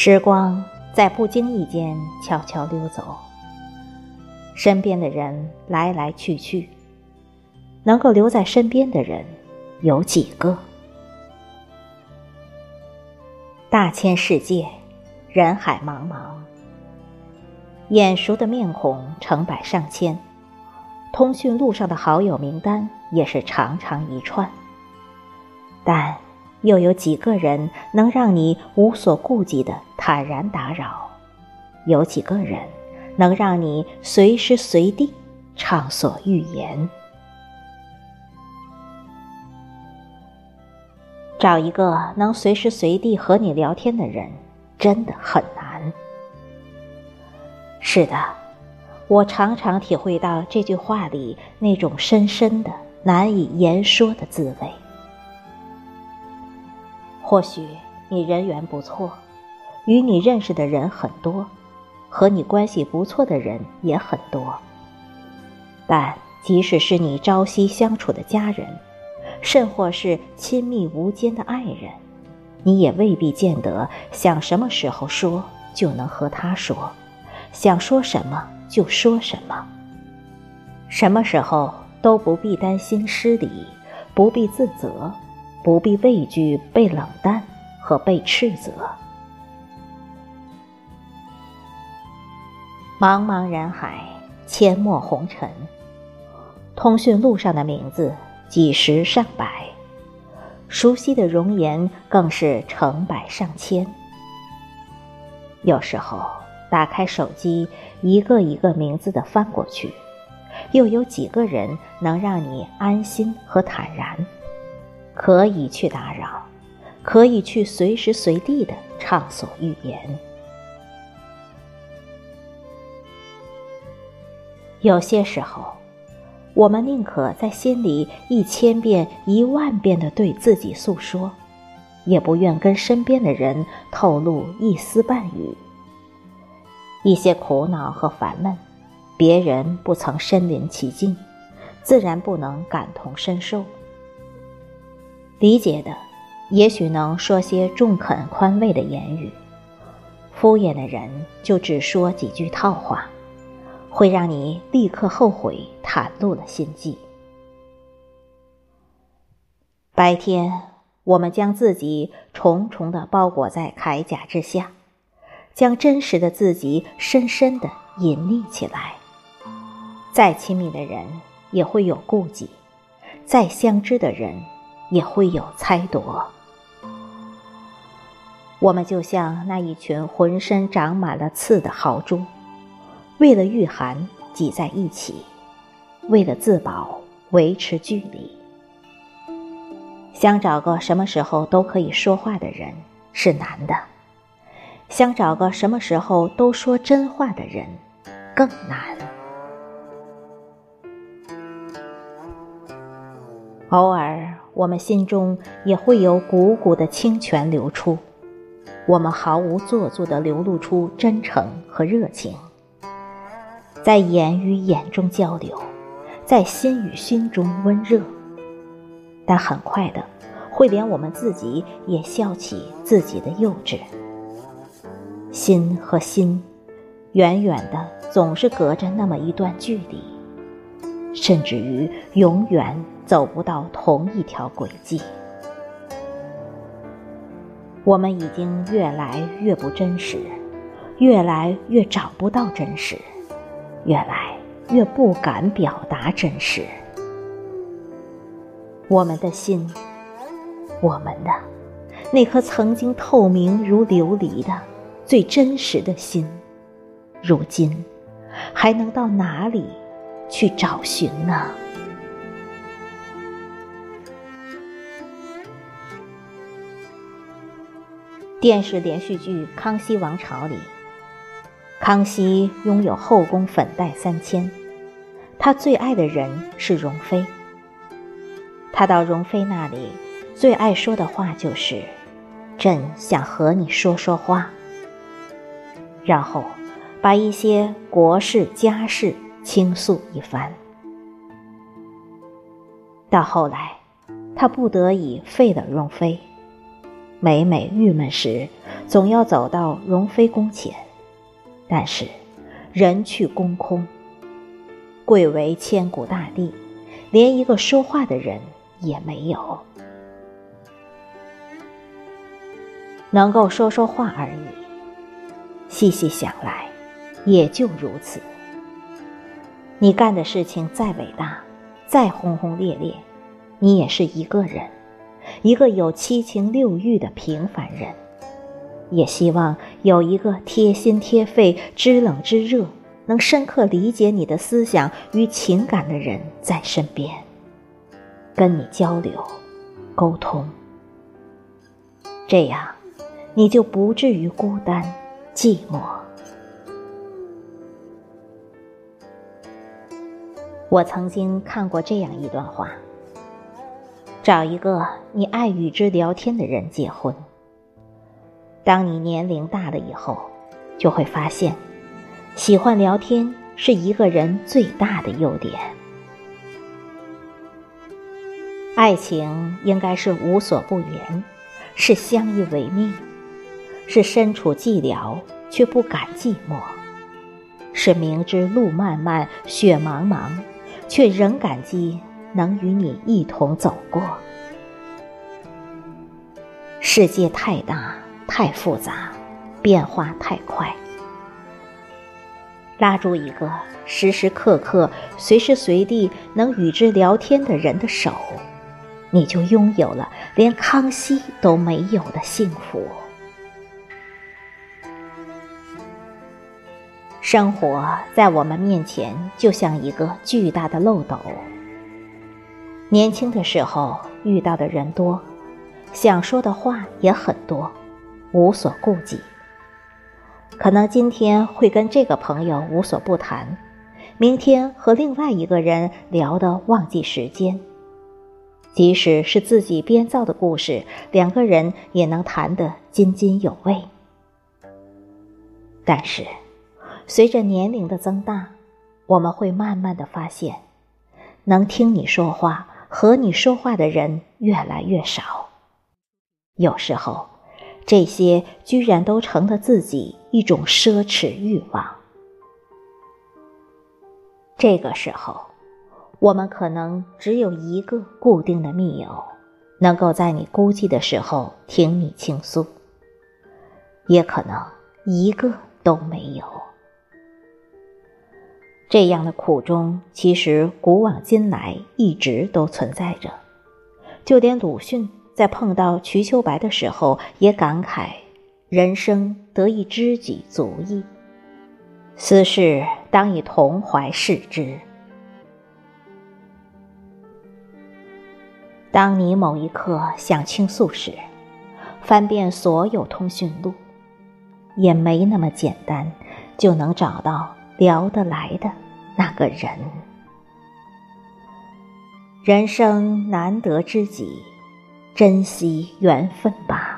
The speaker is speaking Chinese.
时光在不经意间悄悄溜走，身边的人来来去去，能够留在身边的人有几个？大千世界，人海茫茫，眼熟的面孔成百上千，通讯录上的好友名单也是长长一串，但。又有几个人能让你无所顾忌的坦然打扰？有几个人能让你随时随地畅所欲言？找一个能随时随地和你聊天的人，真的很难。是的，我常常体会到这句话里那种深深的、难以言说的滋味。或许你人缘不错，与你认识的人很多，和你关系不错的人也很多。但即使是你朝夕相处的家人，甚或是亲密无间的爱人，你也未必见得想什么时候说就能和他说，想说什么就说什么。什么时候都不必担心失礼，不必自责。不必畏惧被冷淡和被斥责。茫茫人海，阡陌红尘，通讯录上的名字几十上百，熟悉的容颜更是成百上千。有时候打开手机，一个一个名字的翻过去，又有几个人能让你安心和坦然？可以去打扰，可以去随时随地的畅所欲言。有些时候，我们宁可在心里一千遍、一万遍的对自己诉说，也不愿跟身边的人透露一丝半语。一些苦恼和烦闷，别人不曾身临其境，自然不能感同身受。理解的，也许能说些中肯宽慰的言语；敷衍的人就只说几句套话，会让你立刻后悔袒露了心迹。白天，我们将自己重重的包裹在铠甲之下，将真实的自己深深的隐匿起来。再亲密的人也会有顾忌，再相知的人。也会有猜度。我们就像那一群浑身长满了刺的豪猪，为了御寒挤在一起，为了自保维持距离。想找个什么时候都可以说话的人是难的，想找个什么时候都说真话的人更难。偶尔。我们心中也会有股股的清泉流出，我们毫无做作地流露出真诚和热情，在眼与眼中交流，在心与心中温热。但很快的，会连我们自己也笑起自己的幼稚。心和心，远远的总是隔着那么一段距离，甚至于永远。走不到同一条轨迹，我们已经越来越不真实，越来越找不到真实，越来越不敢表达真实。我们的心，我们的那颗曾经透明如琉璃的最真实的心，如今还能到哪里去找寻呢？电视连续剧《康熙王朝》里，康熙拥有后宫粉黛三千，他最爱的人是容妃。他到容妃那里，最爱说的话就是：“朕想和你说说话。”然后把一些国事家事倾诉一番。到后来，他不得已废了容妃。每每郁闷时，总要走到容妃宫前，但是人去宫空。贵为千古大帝，连一个说话的人也没有，能够说说话而已。细细想来，也就如此。你干的事情再伟大，再轰轰烈烈，你也是一个人。一个有七情六欲的平凡人，也希望有一个贴心贴肺、知冷知热、能深刻理解你的思想与情感的人在身边，跟你交流、沟通。这样，你就不至于孤单、寂寞。我曾经看过这样一段话。找一个你爱与之聊天的人结婚。当你年龄大了以后，就会发现，喜欢聊天是一个人最大的优点。爱情应该是无所不言，是相依为命，是身处寂寥却不敢寂寞，是明知路漫漫雪茫茫，却仍感激。能与你一同走过。世界太大，太复杂，变化太快。拉住一个时时刻刻、随时随地能与之聊天的人的手，你就拥有了连康熙都没有的幸福。生活在我们面前，就像一个巨大的漏斗。年轻的时候遇到的人多，想说的话也很多，无所顾忌。可能今天会跟这个朋友无所不谈，明天和另外一个人聊得忘记时间。即使是自己编造的故事，两个人也能谈得津津有味。但是，随着年龄的增大，我们会慢慢的发现，能听你说话。和你说话的人越来越少，有时候，这些居然都成了自己一种奢侈欲望。这个时候，我们可能只有一个固定的密友，能够在你孤寂的时候听你倾诉，也可能一个都没有。这样的苦衷，其实古往今来一直都存在着。就连鲁迅在碰到瞿秋白的时候，也感慨：“人生得一知己足矣，斯事当以同怀视之。”当你某一刻想倾诉时，翻遍所有通讯录，也没那么简单就能找到。聊得来的那个人，人生难得知己，珍惜缘分吧。